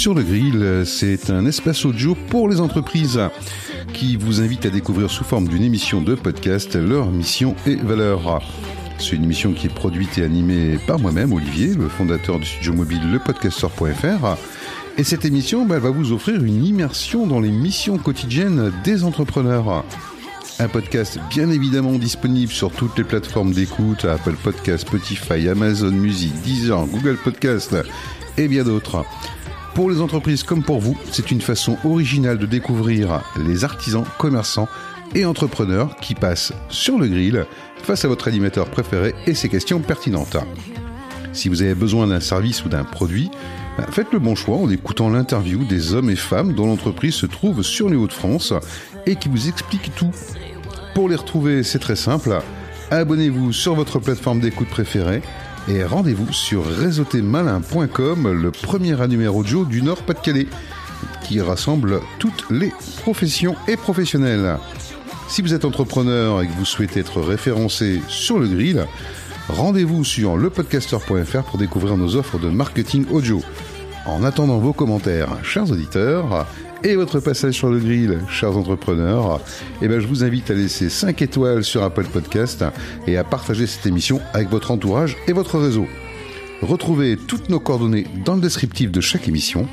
Sur le grill, c'est un espace audio pour les entreprises qui vous invite à découvrir sous forme d'une émission de podcast leur mission et valeurs. C'est une émission qui est produite et animée par moi-même, Olivier, le fondateur du studio mobile lepodcaster.fr. Et cette émission bah, va vous offrir une immersion dans les missions quotidiennes des entrepreneurs. Un podcast bien évidemment disponible sur toutes les plateformes d'écoute, Apple Podcast, Spotify, Amazon Music, Deezer, Google Podcast et bien d'autres. Pour les entreprises comme pour vous, c'est une façon originale de découvrir les artisans, commerçants et entrepreneurs qui passent sur le grill face à votre animateur préféré et ses questions pertinentes. Si vous avez besoin d'un service ou d'un produit, ben, faites le bon choix en écoutant l'interview des hommes et femmes dont l'entreprise se trouve sur les Hauts-de-France et qui vous expliquent tout. Pour les retrouver, c'est très simple. Abonnez-vous sur votre plateforme d'écoute préférée et rendez-vous sur réseautémalin.com, le premier annuaire audio du Nord-Pas-de-Calais, qui rassemble toutes les professions et professionnels. Si vous êtes entrepreneur et que vous souhaitez être référencé sur le grill, rendez-vous sur lepodcaster.fr pour découvrir nos offres de marketing audio. En attendant vos commentaires, chers auditeurs, et votre passage sur le grill, chers entrepreneurs, eh ben, je vous invite à laisser 5 étoiles sur Apple Podcast et à partager cette émission avec votre entourage et votre réseau. Retrouvez toutes nos coordonnées dans le descriptif de chaque émission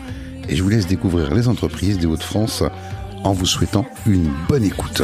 et je vous laisse découvrir les entreprises des Hauts-de-France en vous souhaitant une bonne écoute.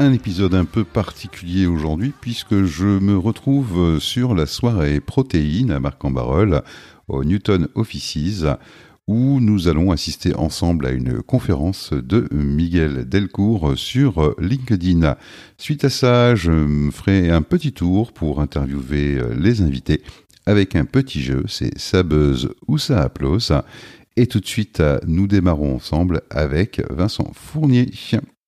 Un épisode un peu particulier aujourd'hui puisque je me retrouve sur la soirée protéine à Marc-en-Barœul au Newton Offices où nous allons assister ensemble à une conférence de Miguel Delcourt sur LinkedIn. Suite à ça, je me ferai un petit tour pour interviewer les invités avec un petit jeu, c'est ça buzz ou ça applause. Et tout de suite, nous démarrons ensemble avec Vincent Fournier.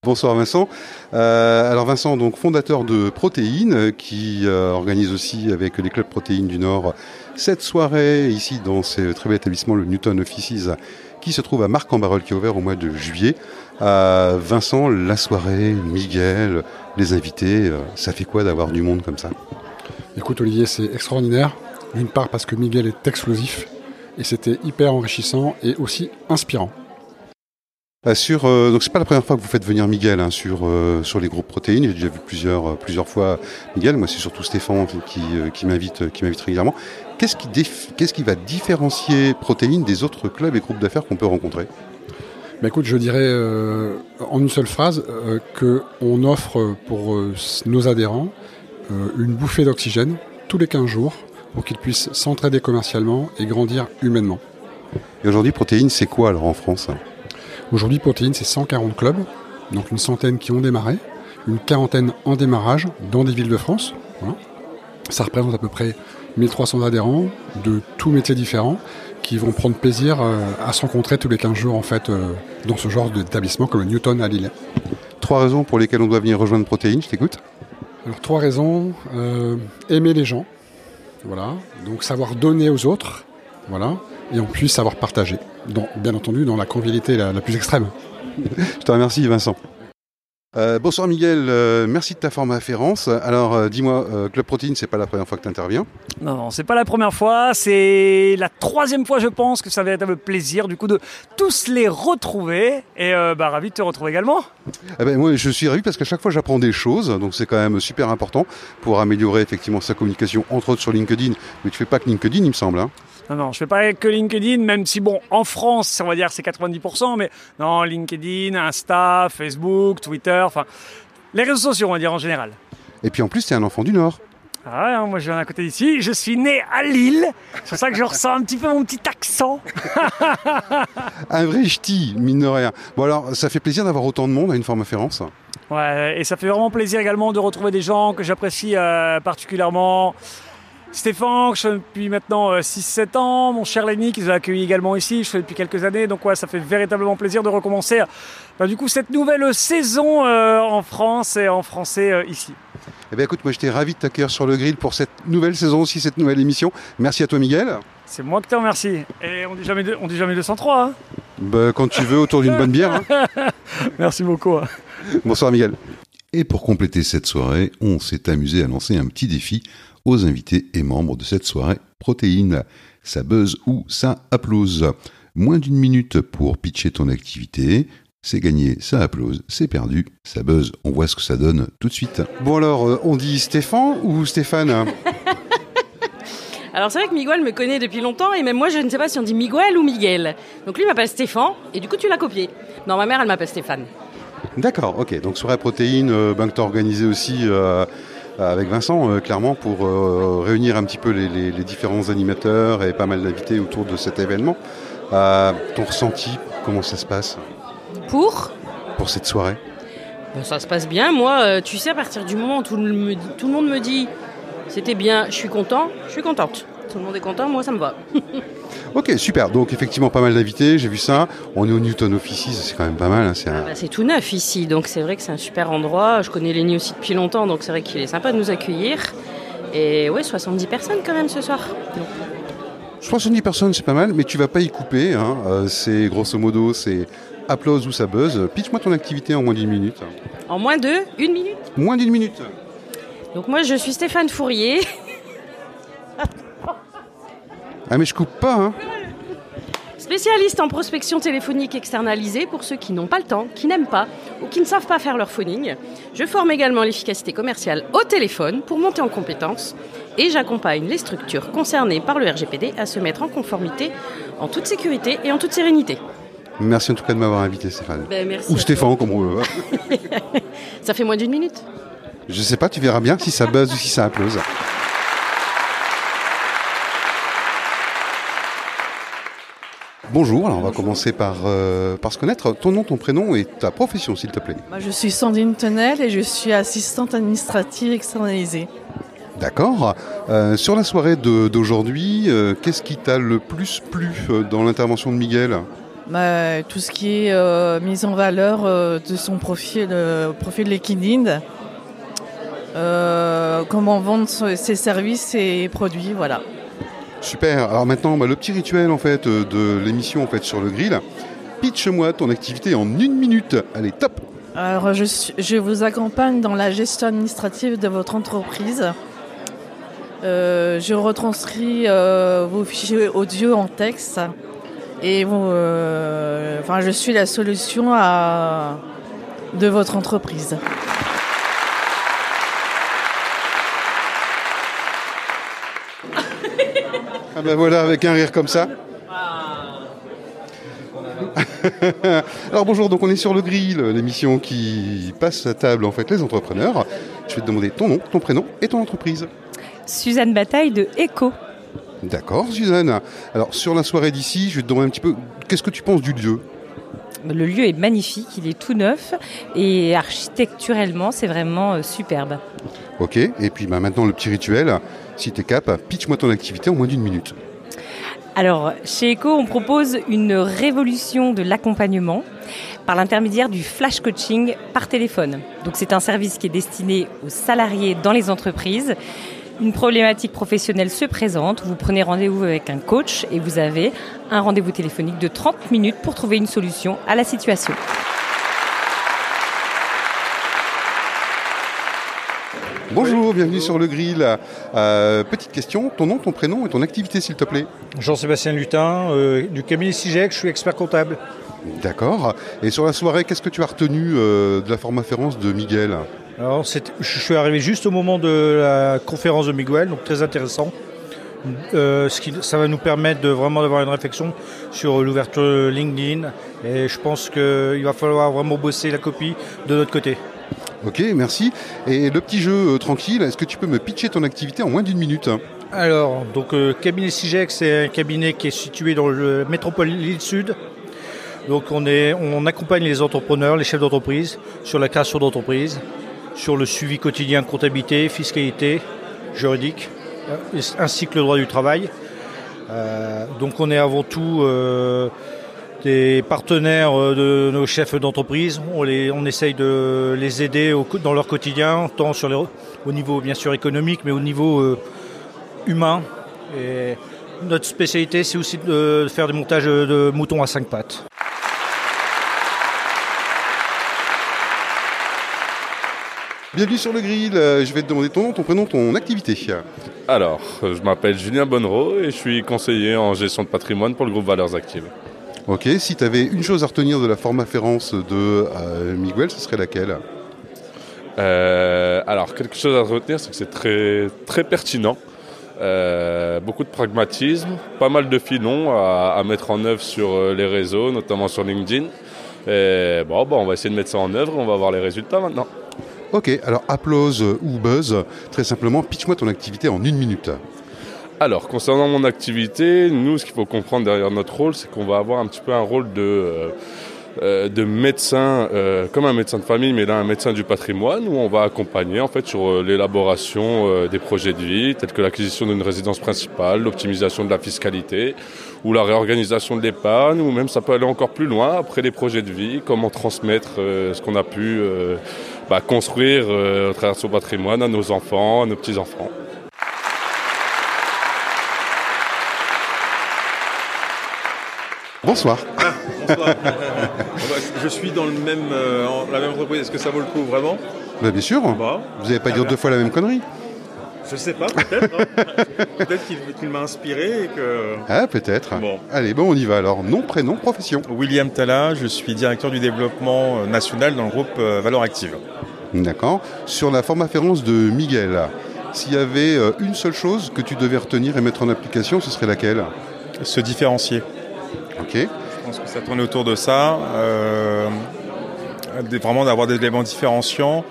Bonsoir Vincent. Euh, alors Vincent, donc fondateur de Protéines, euh, qui euh, organise aussi avec les clubs Protéines du Nord cette soirée ici dans ce très bel établissement, le Newton Offices, qui se trouve à Marc-en-Barœul, qui est ouvert au mois de juillet. Vincent, la soirée, Miguel, les invités, ça fait quoi d'avoir du monde comme ça? Écoute Olivier, c'est extraordinaire. D'une part parce que Miguel est explosif et c'était hyper enrichissant et aussi inspirant. Euh, sur, euh, donc c'est pas la première fois que vous faites venir Miguel hein, sur euh, sur les groupes protéines. J'ai déjà vu plusieurs plusieurs fois Miguel. Moi, c'est surtout Stéphane qui, qui m'invite qui m'invite régulièrement. Qu'est-ce qui qu'est-ce qui va différencier Protéines des autres clubs et groupes d'affaires qu'on peut rencontrer? Bah écoute, je dirais en une seule phrase que on offre pour nos adhérents une bouffée d'oxygène tous les 15 jours pour qu'ils puissent s'entraider commercialement et grandir humainement. Et aujourd'hui, Protéines, c'est quoi alors en France? Aujourd'hui, Protéines, c'est 140 clubs, donc une centaine qui ont démarré, une quarantaine en démarrage dans des villes de France. Ça représente à peu près 1300 adhérents de tous métiers différents qui vont prendre plaisir euh, à se rencontrer tous les 15 jours en fait euh, dans ce genre d'établissement comme le Newton à Lille. Trois raisons pour lesquelles on doit venir rejoindre Protéines, je t'écoute. Alors trois raisons. Euh, aimer les gens, voilà. Donc savoir donner aux autres, voilà. Et en plus savoir partager bien entendu dans la convivialité la, plus extrême. Je te remercie Vincent. Euh, bonsoir Miguel, euh, merci de ta afférence. Alors euh, dis-moi, Club Protein, c'est pas la première fois que tu interviens Non, non, c'est pas la première fois, c'est la troisième fois je pense que ça va être un plaisir du coup de tous les retrouver et bah, ravi de te retrouver également. Eh ben, moi je suis ravi parce qu'à chaque fois j'apprends des choses, donc c'est quand même super important pour améliorer effectivement sa communication, entre autres sur LinkedIn, mais tu fais pas que LinkedIn il me semble. Hein. Non, non, je fais pas que LinkedIn, même si, bon, en France, on va dire c'est 90%, mais non, LinkedIn, Insta, Facebook, Twitter, enfin, les réseaux sociaux, on va dire en général. Et puis en plus, tu es un enfant du Nord. Ah ouais, hein, moi je viens à côté d'ici, je suis né à Lille, c'est pour ça que je ressens un petit peu mon petit accent. un vrai ch'ti, mine de rien. Bon alors, ça fait plaisir d'avoir autant de monde à une forme afférence. Ouais, et ça fait vraiment plaisir également de retrouver des gens que j'apprécie euh, particulièrement Stéphane, que je fais depuis maintenant 6-7 ans, mon cher Lenny qui nous a accueillis également ici, je fais depuis quelques années, donc ouais, ça fait véritablement plaisir de recommencer bah, du coup cette nouvelle saison en France et en français ici. Eh bien écoute, moi j'étais ravi de t'accueillir sur le grill pour cette nouvelle saison aussi, cette nouvelle émission. Merci à toi Miguel. C'est moi qui te remercie. Et on dit jamais, on dit jamais 203. Hein bah, quand tu veux, autour d'une bonne bière. Hein. Merci beaucoup. Hein. Bonsoir Miguel. Et pour compléter cette soirée, on s'est amusé à lancer un petit défi aux invités et membres de cette soirée protéine. Ça buzz ou ça applause. Moins d'une minute pour pitcher ton activité. C'est gagné, ça applause, c'est perdu, ça buzz. On voit ce que ça donne tout de suite. Bon alors, euh, on dit Stéphane ou Stéphane? Alors c'est vrai que Miguel me connaît depuis longtemps et même moi je ne sais pas si on dit Miguel ou Miguel. Donc lui m'appelle Stéphane et du coup tu l'as copié. Non, ma mère elle m'appelle Stéphane. D'accord, ok. Donc soirée protéine, euh, ben, que tu as organisé aussi euh, avec Vincent, euh, clairement, pour réunir un petit peu les, différents animateurs et pas mal d'invités autour de cet événement. ton ressenti, comment ça se passe? Pour? Pour cette soirée? Ça se passe bien. Moi, tu sais, à partir du moment où tout le, tout le monde me dit c'était bien, je suis content, je suis contente. Tout le monde est content, moi ça me va. ok, super. Donc effectivement pas mal d'invités, j'ai vu ça. On est au Newton Offices, c'est quand même pas mal. Hein, ah bah, c'est tout neuf ici, donc c'est vrai que c'est un super endroit. Je connais Lenny aussi depuis longtemps, donc c'est vrai qu'il est sympa de nous accueillir. Et ouais, 70 personnes quand même ce soir. 70 personnes, c'est pas mal, mais tu vas pas y couper. Hein. Euh, c'est grosso modo, c'est applause ou ça buzz. Pitch-moi ton activité en moins d'une minute. En moins de une minute Moins d'une minute. Donc moi je suis Stéphane Fourier. Ah mais je coupe pas hein Spécialiste en prospection téléphonique externalisée pour ceux qui n'ont pas le temps, qui n'aiment pas ou qui ne savent pas faire leur phoning. Je forme également l'efficacité commerciale au téléphone pour monter en compétences et j'accompagne les structures concernées par le RGPD à se mettre en conformité en toute sécurité et en toute sérénité. Merci en tout cas de m'avoir invité Stéphane. Ben, ou Stéphane comme on veut. Ça fait moins d'une minute. Je sais pas, tu verras bien si ça buzz ou si ça applause. Bonjour, alors on va commencer par, euh, par se connaître. Ton nom, ton prénom et ta profession, s'il te plaît. je suis Sandrine Tenel et je suis assistante administrative externalisée. D'accord. Euh, sur la soirée d'aujourd'hui, euh, qu'est-ce qui t'a le plus plu dans l'intervention de Miguel? Bah, Tout ce qui est mise en valeur de son profil, profil LinkedIn euh, comment vendre ses services et produits, voilà. Super. Alors maintenant, bah, le petit rituel en fait euh, de l'émission en fait sur le grill. Pitch-moi ton activité en une minute. Allez, top. Alors, je, je, vous accompagne dans la gestion administrative de votre entreprise. Euh, je retranscris vos fichiers audio en texte et enfin, je suis la solution de votre entreprise. Ah ben voilà, avec un rire comme ça. Alors bonjour, donc on est sur le grill, l'émission qui passe à table en fait les entrepreneurs. Je vais te demander ton nom, ton prénom et ton entreprise. Suzanne Bataille de ECO. D'accord Suzanne. Alors sur la soirée d'ici, je vais te demander un petit peu, qu'est-ce que tu penses du lieu? Le lieu est magnifique, il est tout neuf et architecturellement c'est vraiment euh, superbe. Ok, et puis bah, maintenant le petit rituel, si tu es cap, pitch-moi ton activité en moins d'une minute. Alors, chez ECO, on propose une révolution de l'accompagnement par l'intermédiaire du flash coaching par téléphone. Donc, c'est un service qui est destiné aux salariés dans les entreprises. Une problématique professionnelle se présente, vous prenez rendez-vous avec un coach et vous avez un rendez-vous téléphonique de 30 minutes pour trouver une solution à la situation. Bonjour, bienvenue sur le grill. Euh, petite question, ton nom, ton prénom et ton activité s'il te plaît Jean-Sébastien Lutin, euh, du cabinet CIGEC, je suis expert comptable. D'accord. Et sur la soirée, qu'est-ce que tu as retenu euh, de la formation de Miguel? Alors, je suis arrivé juste au moment de la conférence de Miguel, donc très intéressant. ce qui, ça va nous permettre de vraiment d'avoir une réflexion sur l'ouverture LinkedIn et je pense qu'il va falloir vraiment bosser la copie de notre côté. Ok, merci. Et le petit jeu euh, tranquille, est-ce que tu peux me pitcher ton activité en moins d'une minute Alors, donc euh, cabinet CIGEX, c'est un cabinet qui est situé dans le métropole Lille Sud. Donc on, est, on accompagne les entrepreneurs, les chefs d'entreprise sur la création d'entreprise, sur le suivi quotidien comptabilité, fiscalité, juridique. ainsi que le droit du travail. donc on est avant tout des partenaires de nos chefs d'entreprise. On, on essaye de les aider dans leur quotidien, tant sur au niveau bien sûr économique, mais au niveau humain. Et notre spécialité, c'est aussi de faire des montages de moutons à cinq pattes. Bienvenue sur le grill. Euh, je vais te demander ton nom, ton prénom, ton activité. Alors, je m'appelle Julien Bonnereau et je suis conseiller en gestion de patrimoine pour le groupe Valeurs Actives. Ok, si tu avais une chose à retenir de la formaférence de euh, Miguel, ce serait laquelle? Euh, Alors, quelque chose à retenir, c'est que c'est très, très pertinent. beaucoup de pragmatisme, pas mal de filons à, mettre en œuvre sur les réseaux, notamment sur LinkedIn. Et bon, bon, on va essayer de mettre ça en œuvre, on va voir les résultats maintenant. Ok, alors applause ou buzz, très simplement, pitch-moi ton activité en une minute. Alors, concernant mon activité, nous, ce qu'il faut comprendre derrière notre rôle, c'est qu'on va avoir un petit peu un rôle de, euh, euh, de médecin, euh, comme un médecin de famille, mais là un médecin du patrimoine, où on va accompagner en fait sur l'élaboration des projets de vie, tels que l'acquisition d'une résidence principale, l'optimisation de la fiscalité, ou la réorganisation de l'épargne, ou même ça peut aller encore plus loin après les projets de vie, comment transmettre ce qu'on a pu bah, construire à travers son patrimoine à nos enfants, à nos petits-enfants. Bonsoir. Ah, bonsoir. je suis dans le même, euh, la même entreprise. Est-ce que ça vaut le coup vraiment? Bah, Bien sûr. Bah, Vous n'allez pas dire deux fois la même connerie je sais pas, peut-être. Hein. peut-être qu'il m'a inspiré et que. Ah, peut-être. Bon. Allez, bon, on y va alors. Nom, prénom, profession. William Tala, je suis directeur du développement euh, national dans le groupe euh, Valeur Active. D'accord. Sur la formaférence de Miguel, s'il y avait une seule chose que tu devais retenir et mettre en application, ce serait laquelle? Se différencier. Ok. Je pense que ça tourne autour de ça. vraiment d'avoir des éléments différenciants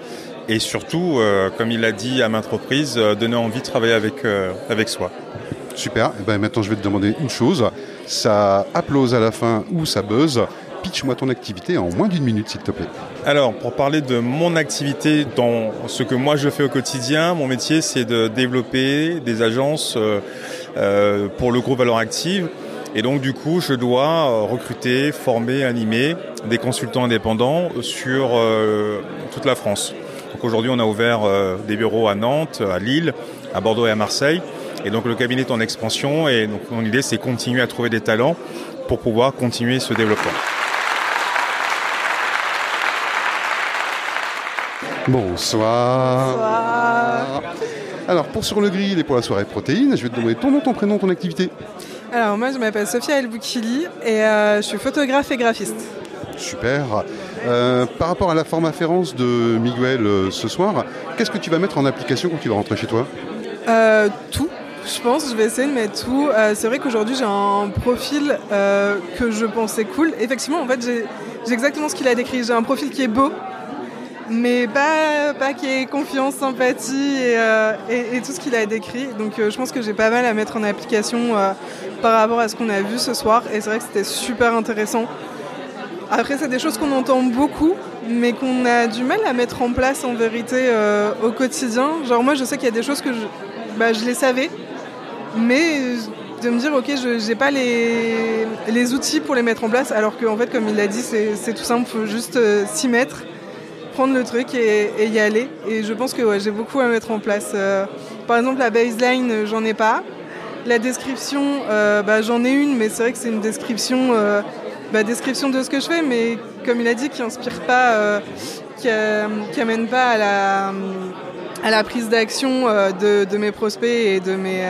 et surtout, euh, comme il l'a dit à maintes reprises, euh, donner envie de travailler avec, euh, avec soi. Super. Et eh ben maintenant, je vais te demander une chose. Ça applause à la fin ou ça buzz. Pitch-moi ton activité en moins d'une minute, s'il te plaît. Alors, pour parler de mon activité dans ce que moi je fais au quotidien, mon métier, c'est de développer des agences pour le groupe Valeur Active. Et donc, du coup, je dois recruter, former, animer des consultants indépendants sur toute la France. Donc aujourd'hui, on a ouvert euh, des bureaux à Nantes, à Lille, à Bordeaux et à Marseille. Et donc le cabinet est en expansion et donc mon idée c'est continuer à trouver des talents pour pouvoir continuer ce développement. Bonsoir. Bonsoir. Alors pour sur le grill et pour la soirée protéine, je vais te demander ton nom, ton prénom, ton activité. Alors moi je m'appelle Sophia Elboukili et euh, je suis photographe et graphiste. Super. Euh, par rapport à la formaférence de Miguel euh, ce soir, qu'est-ce que tu vas mettre en application quand tu vas rentrer chez toi? Tout. Je pense, je vais essayer de mettre tout. c'est vrai qu'aujourd'hui j'ai un profil que je pensais cool. Effectivement, en fait, j'ai, exactement ce qu'il a décrit. J'ai un profil qui est beau, mais pas, pas qui est confiance, sympathie et, et, tout ce qu'il a décrit. Donc je pense que j'ai pas mal à mettre en application par rapport à ce qu'on a vu ce soir. Et c'est vrai que c'était super intéressant. Après, c'est des choses qu'on entend beaucoup, mais qu'on a du mal à mettre en place en vérité euh, au quotidien. Genre, moi, je sais qu'il y a des choses que je, bah, les savais, mais de me dire, ok, je n'ai pas les, les, outils pour les mettre en place, alors qu'en fait, comme il l'a dit, c'est tout simple, il faut juste euh, s'y mettre, prendre le truc et, y aller. Et je pense que j'ai beaucoup à mettre en place. Euh, par exemple, la baseline, j'en ai pas. La description, bah, j'en ai une, mais c'est vrai que c'est une description bah, description de ce que je fais, mais comme il a dit, qui inspire pas, euh, qui, euh, qui, amène pas à la, à la prise d'action euh, de, mes prospects et de mes,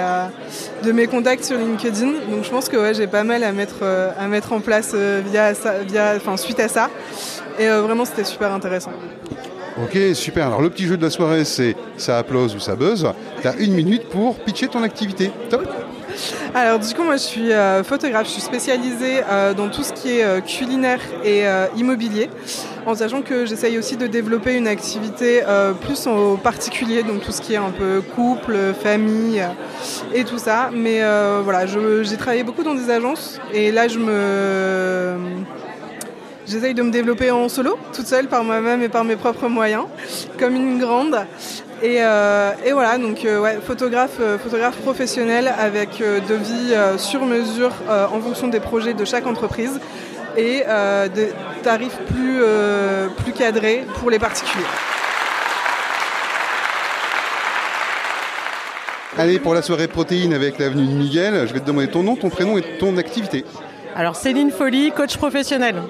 de mes contacts sur LinkedIn. Donc je pense que ouais, j'ai pas mal à mettre, à mettre en place via via, suite à ça. Et vraiment, c'était super intéressant. Ok, super. Alors le petit jeu de la soirée, c'est ça applause ou ça buzz. Tu as une minute pour pitcher ton activité. Top alors du coup moi je suis euh, photographe, je suis spécialisée euh, dans tout ce qui est euh, culinaire et immobilier, en sachant que j'essaye aussi de développer une activité plus au particulier, donc tout ce qui est un peu couple, famille et tout ça. Mais voilà, j'ai travaillé beaucoup dans des agences et là je me j'essaye de me développer en solo, toute seule, par moi-même et par mes propres moyens, comme une grande. Et, et voilà, donc ouais, photographe, photographe professionnel avec de vie sur mesure en fonction des projets de chaque entreprise et des tarifs plus, plus cadrés pour les particuliers. Allez, pour la soirée protéine avec l'avenue de Miguel, je vais te demander ton nom, ton prénom et ton activité. Alors Céline Folly, coach professionnel.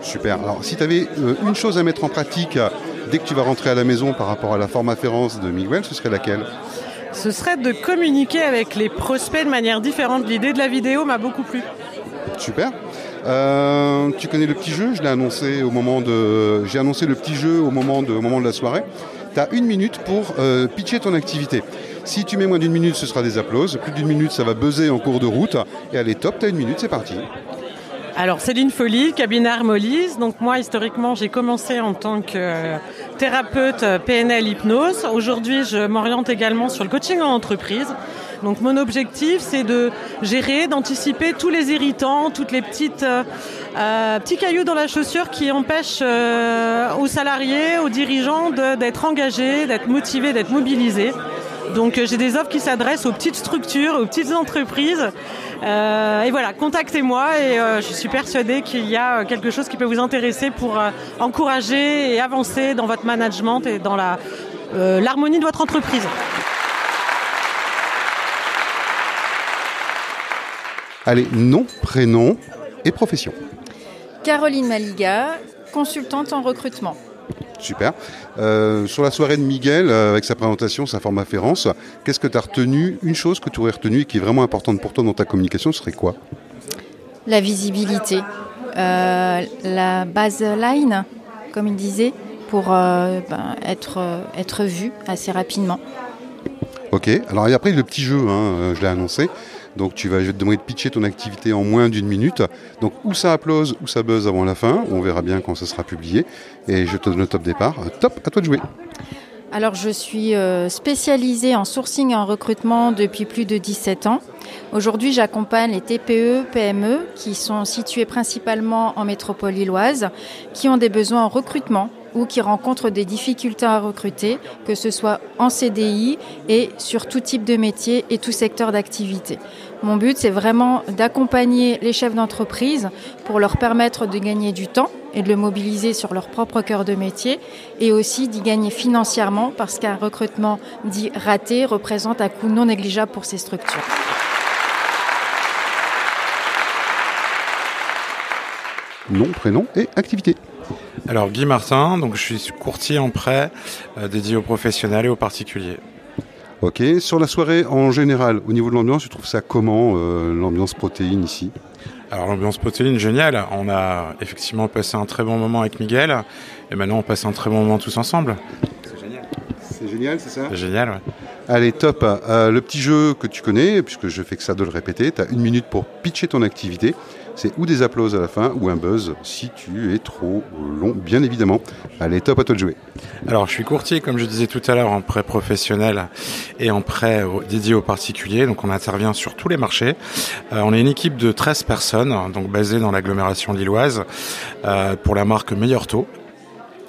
Super. Alors si tu avais euh, une chose à mettre en pratique euh, dès que tu vas rentrer à la maison par rapport à la formaférence de Miguel, ce serait laquelle Ce serait de communiquer avec les prospects de manière différente. L'idée de la vidéo m'a beaucoup plu. Super. Euh, tu connais le petit jeu, je l'ai annoncé au moment de. J'ai annoncé le petit jeu au moment de, au moment de la soirée. Tu as une minute pour pitcher ton activité. Si tu mets moins d'une minute, ce sera des applauses. Plus d'une minute, ça va buzzer en cours de route. Et allez, top, t'as une minute, c'est parti. Alors Céline Folly, cabinet Armolis. Donc moi historiquement j'ai commencé en tant que thérapeute PNL hypnose. Aujourd'hui je m'oriente également sur le coaching en entreprise. Donc mon objectif c'est de gérer, d'anticiper tous les irritants, toutes les petites euh, euh petits cailloux dans la chaussure qui empêchent euh, aux salariés, aux dirigeants d'être engagés, d'être motivés, d'être mobilisés. Donc euh, j'ai des offres qui s'adressent aux petites structures, aux petites entreprises. Euh, et voilà, contactez-moi et euh, je suis persuadée qu'il y a quelque chose qui peut vous intéresser pour encourager et avancer dans votre management et dans l'harmonie de votre entreprise. Allez, nom, prénom et profession. Caroline Maliga, consultante en recrutement. Super. Euh, sur la soirée de Miguel, euh, avec sa présentation, sa forme afférence, qu'est-ce que tu as retenu? Une chose que tu aurais retenue et qui est vraiment importante pour toi dans ta communication, ce serait quoi? La visibilité. Euh, la baseline, comme il disait, pour ben, être, être vu assez rapidement. Ok, alors et après le petit jeu, hein, je l'ai annoncé. Donc tu vas, je vais te demander de pitcher ton activité en moins d'une minute. Donc ou ça applause ou ça buzz avant la fin. On verra bien quand ce sera publié. Et je te donne le top départ. Top, à toi de jouer. Alors je suis euh, spécialisée en sourcing et en recrutement depuis plus de 17 ans. Aujourd'hui j'accompagne les TPE, PME qui sont situés principalement en métropole lilloise, qui ont des besoins en recrutement ou qui rencontrent des difficultés à recruter, que ce soit en CDI et sur tout type de métier et tout secteur d'activité. Mon but, c'est vraiment d'accompagner les chefs d'entreprise pour leur permettre de gagner du temps et de le mobiliser sur leur propre cœur de métier et aussi d'y gagner financièrement parce qu'un recrutement dit raté représente un coût non négligeable pour ces structures. Nom, prénom et activité. Alors Guy Martin, donc je suis courtier en prêt euh, dédié aux professionnels et aux particuliers. Ok, sur la soirée en général, au niveau de l'ambiance, tu trouves ça comment euh, l'ambiance protéine ici? Alors l'ambiance protéine, géniale. On a effectivement passé un très bon moment avec Miguel et maintenant on passe un très bon moment tous ensemble. C'est génial. C'est génial, c'est ça? C'est génial, ouais. Allez, top. Euh, le petit jeu que tu connais, puisque je fais que ça de le répéter, tu as une minute pour pitcher ton activité. C'est ou des applauses à la fin ou un buzz si tu es trop long, bien évidemment. Allez, top à toi de jouer. Alors, je suis courtier, comme je disais tout à l'heure, en prêt professionnel et en prêt dédié aux particuliers. Donc, on intervient sur tous les marchés. Euh, on est une équipe de 13 personnes, donc basée dans l'agglomération lilloise, euh, pour la marque Meilleur Taux.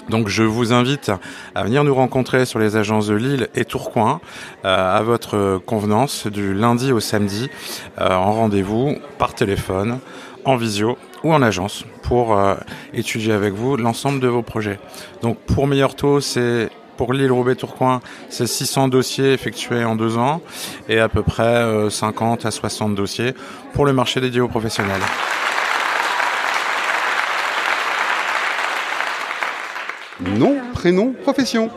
Donc je vous invite à venir nous rencontrer sur les agences de Lille et Tourcoing euh, à votre convenance du lundi au samedi en rendez-vous par téléphone, en visio ou en agence pour euh, étudier avec vous l'ensemble de vos projets. Donc pour Meilleur Taux, c'est pour Lille, Roubaix, Tourcoing, c'est 600 dossiers effectués en deux ans et à peu près 50 à 60 dossiers pour le marché dédié aux professionnels. Nom, prénom, profession.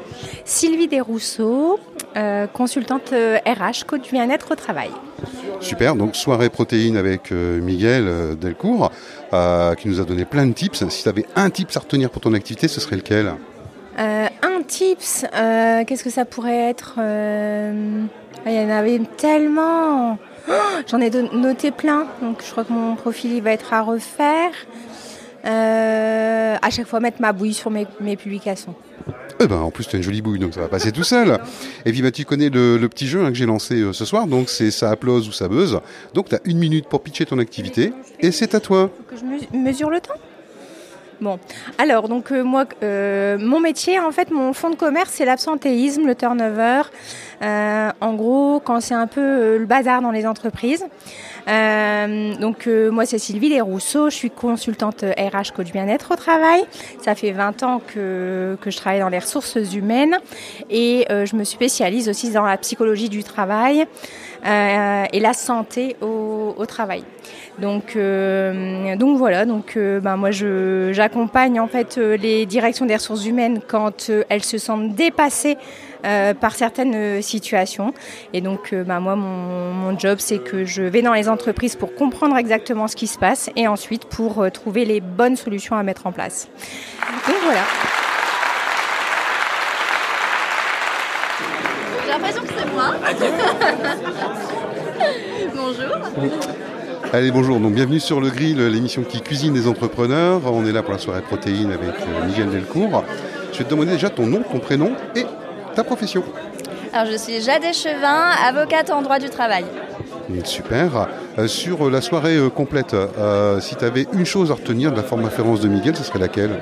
Sylvie Desrousseaux, euh, consultante RH, euh, coach bien-être au travail. Super, donc soirée protéine avec euh, Miguel Delcourt, qui nous a donné plein de tips. Si tu avais un tips à retenir pour ton activité, ce serait lequel? Un tips, qu'est-ce que ça pourrait être Il y en avait tellement. Oh, j'en ai noté plein, donc je crois que mon profil il va être à refaire. Euh, à chaque fois mettre ma bouille sur mes, publications. Eh ben, en plus, tu as une jolie bouille, donc ça va passer tout seul. Et puis, bah, tu connais le, petit jeu hein, que j'ai lancé euh, ce soir, donc c'est ça applause ou ça buzz. Donc, tu as une minute pour pitcher ton activité, et c'est à toi. Que je mesure le temps? Bon, alors donc euh, moi, euh, mon métier, en fait, mon fonds de commerce, c'est l'absentéisme, le turnover. Euh, en gros, quand c'est un peu le bazar dans les entreprises. Donc moi, c'est Sylvie Desrousseaux, je suis consultante RH coach bien-être au travail. Ça fait 20 ans que, que je travaille dans les ressources humaines et je me spécialise aussi dans la psychologie du travail euh, et la santé au, au travail. Donc, euh, donc voilà, donc euh, ben moi j'accompagne en fait euh, les directions des ressources humaines quand euh, elles se sentent dépassées euh, par certaines situations. Et donc ben moi mon, mon job c'est que je vais dans les entreprises pour comprendre exactement ce qui se passe et ensuite pour trouver les bonnes solutions à mettre en place. Donc voilà. J'ai l'impression Bonjour. Allez, bonjour. Donc, bienvenue sur le grill, l'émission qui cuisine des entrepreneurs. On est là pour la soirée protéine avec euh, Miguel Delcourt. Je vais te demander déjà ton nom, ton prénom et ta profession. Alors je suis Jade Chevin, avocate en droit du travail. Super. Euh, sur euh, la soirée euh, complète, euh, si tu avais une chose à retenir de la forme afférence de Miguel, ce serait laquelle?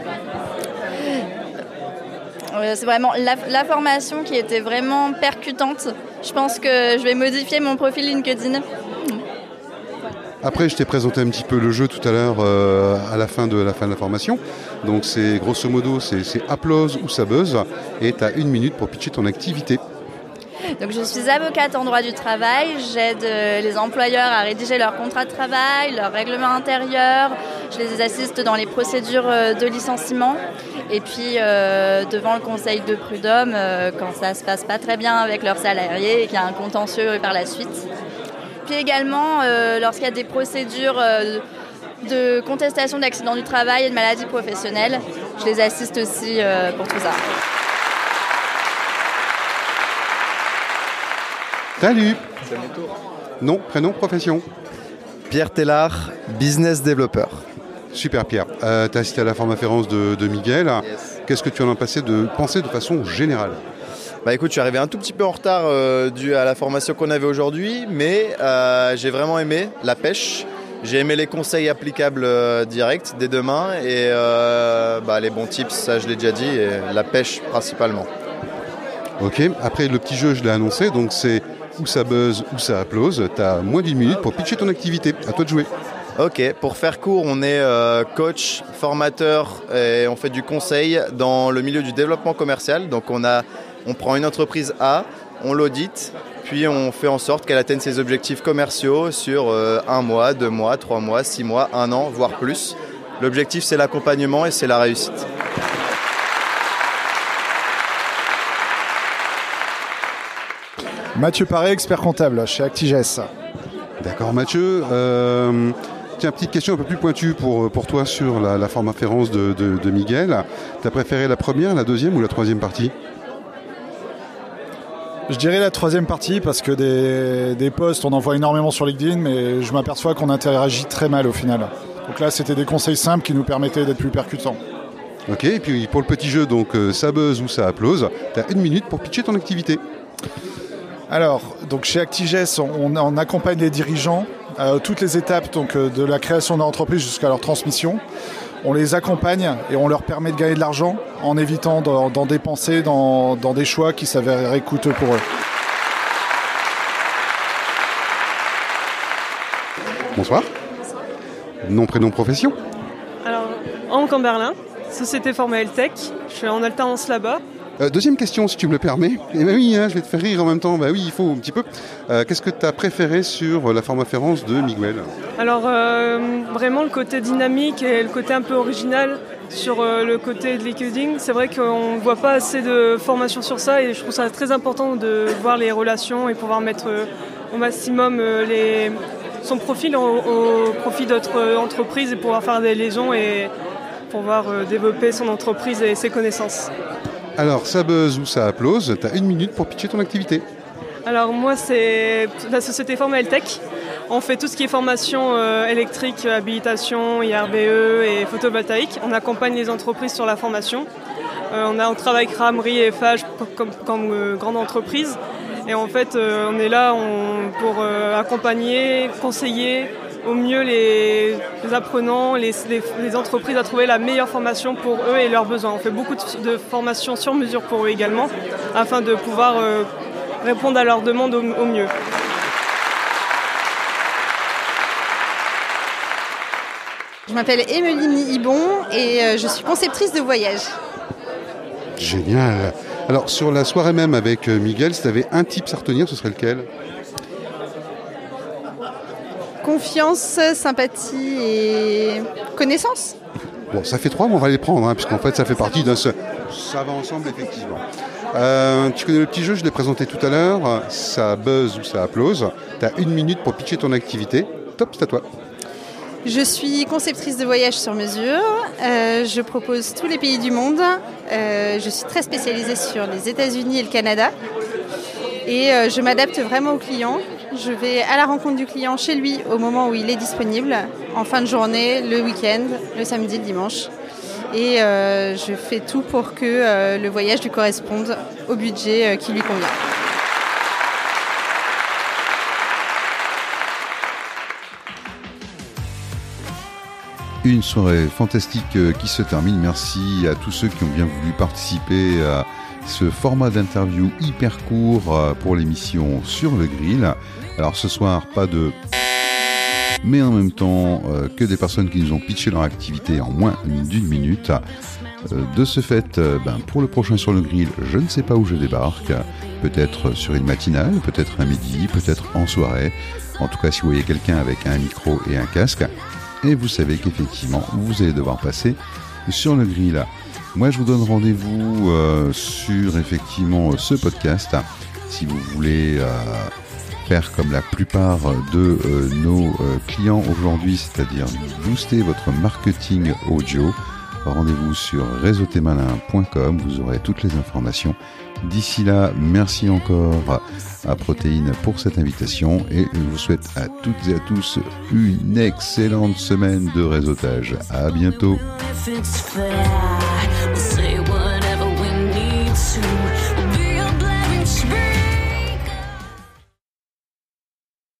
C'est vraiment la, la formation qui était vraiment percutante. Je pense que je vais modifier mon profil LinkedIn. Après, je t'ai présenté un petit peu le jeu tout à l'heure euh, à la fin de la fin de la formation. Donc, c'est grosso modo, c'est applause ou ça buzz. Et tu as une minute pour pitcher ton activité. Donc je suis avocate en droit du travail. J'aide euh, les employeurs à rédiger leur contrat de travail, leur règlement intérieur. Je les assiste dans les procédures euh, de licenciement. Et puis euh, devant le conseil de prud'homme, euh, quand ça se passe pas très bien avec leurs salariés et qu'il y a un contentieux par la suite. Puis également, euh, lorsqu'il y a des procédures euh, de contestation d'accidents du travail et de maladies professionnelles, je les assiste aussi euh, pour tout ça. Salut C'est mon tour. Nom, prénom, profession Pierre Tellard, business développeur. Super Pierre. Euh, tu as assisté à la forme afférence de, de Miguel. Qu'est-ce que tu en as passé de penser de façon générale? Bah écoute, je suis arrivé un tout petit peu en retard euh, dû à la formation qu'on avait aujourd'hui, mais euh, j'ai vraiment aimé la pêche. J'ai aimé les conseils applicables euh, directs dès demain et bah, les bons tips, ça je l'ai déjà dit, et la pêche principalement. Ok, après le petit jeu, je l'ai annoncé, donc c'est où ça buzz, où ça applause. Tu as moins d'une minute pour pitcher ton activité. À toi de jouer. Ok, pour faire court, on est euh, coach, formateur et on fait du conseil dans le milieu du développement commercial. Donc on, a, on prend une entreprise A, on l'audite, puis on fait en sorte qu'elle atteigne ses objectifs commerciaux sur euh, un mois, deux mois, trois mois, six mois, un an, voire plus. L'objectif c'est l'accompagnement et c'est la réussite. Mathieu Paré, expert comptable chez Actiges. D'accord Mathieu. Euh, tiens, petite question un peu plus pointue pour, pour toi sur la, la forme afférence de, de, de Miguel. Tu as préféré la première, la deuxième ou la troisième partie? Je dirais la troisième partie parce que des, des posts, on en voit énormément sur LinkedIn, mais je m'aperçois qu'on interagit très mal au final. Donc là, c'était des conseils simples qui nous permettaient d'être plus percutants. Ok, et puis pour le petit jeu, donc euh, ça buzz ou ça applause, tu as une minute pour pitcher ton activité. Alors, donc chez Actiges, on, on accompagne les dirigeants à toutes les étapes donc, euh, de la création de l'entreprise jusqu'à leur transmission. On les accompagne et on leur permet de gagner de l'argent en évitant d'en dépenser dans, dans des choix qui s'avéreraient coûteux pour eux. Bonsoir. Nom, prénom, profession? Alors, en Camberlin, société Formel Tech. Je suis en alternance là-bas. Euh, Deuxième question, si tu me le permets. Et bah oui, hein, je vais te faire rire en même temps. Bah oui, il faut un petit peu. Euh, Qu'est-ce que tu as préféré sur la forme afférence de Miguel Alors, euh, vraiment le côté dynamique et le côté un peu original sur le côté de l'e-coding. C'est vrai qu'on ne voit pas assez de formation sur ça et je trouve ça très important de voir les relations et pouvoir mettre au maximum son profil au, au profit d'autres entreprises et pouvoir faire des liaisons et pouvoir développer son entreprise et ses connaissances. Alors, ça buzz ou ça applause, tu as une minute pour pitcher ton activité. Alors moi c'est la société Formel Tech. On fait tout ce qui est formation euh, électrique, habilitation, IRBE et photovoltaïque. On accompagne les entreprises sur la formation. Euh, on, a, on travaille avec Ramery et Fage comme, euh, grande entreprise. Et en fait, on est là pour accompagner, conseiller au mieux les, apprenants, les, entreprises à trouver la meilleure formation pour eux et leurs besoins. On fait beaucoup de, formations sur mesure pour eux également, afin de pouvoir euh, répondre à leurs demandes au, mieux. Je m'appelle Emeline Ibon et euh, je suis conceptrice de voyage. Génial. Alors sur la soirée même avec euh, Miguel, si tu avais un type à retenir, ce serait lequel? Confiance, sympathie et connaissance. Bon, ça fait trois, mais on va les prendre, hein, puisqu'en fait ça fait partie d'un seul. Ça va ensemble, effectivement. Euh, tu connais le petit jeu, je l'ai présenté tout à l'heure. Ça buzz ou ça applause. Tu as une minute pour pitcher ton activité. Top, c'est à toi. Je suis conceptrice de voyage sur mesure. Euh, je propose tous les pays du monde. Euh, je suis très spécialisée sur les États-Unis et le Canada. Et je m'adapte vraiment au client. Je vais à la rencontre du client chez lui au moment où il est disponible, en fin de journée, le week-end, le samedi, le dimanche. Et je fais tout pour que le voyage lui corresponde au budget qui lui convient. Une soirée fantastique euh, qui se termine. Merci à tous ceux qui ont bien voulu participer à ce format d'interview hyper court euh, pour l'émission sur le grill. Alors ce soir, pas de mais en même temps euh, que des personnes qui nous ont pitché leur activité en moins d'une minute. de ce fait, ben, pour le prochain sur le grill, je ne sais pas où je débarque. Peut-être sur une matinale, peut-être un midi, peut-être en soirée. En tout cas, si vous voyez quelqu'un avec un micro et un casque, et vous savez qu'effectivement vous allez devoir passer sur le grill. Moi je vous donne rendez-vous euh, sur effectivement ce podcast si vous voulez euh, faire comme la plupart de euh, nos clients aujourd'hui, c'est-à-dire booster votre marketing audio. Rendez-vous sur réseautémalin.com, vous aurez toutes les informations D'ici là, merci encore à Protéine pour cette invitation et je vous souhaite à toutes et à tous une excellente semaine de réseautage. À bientôt.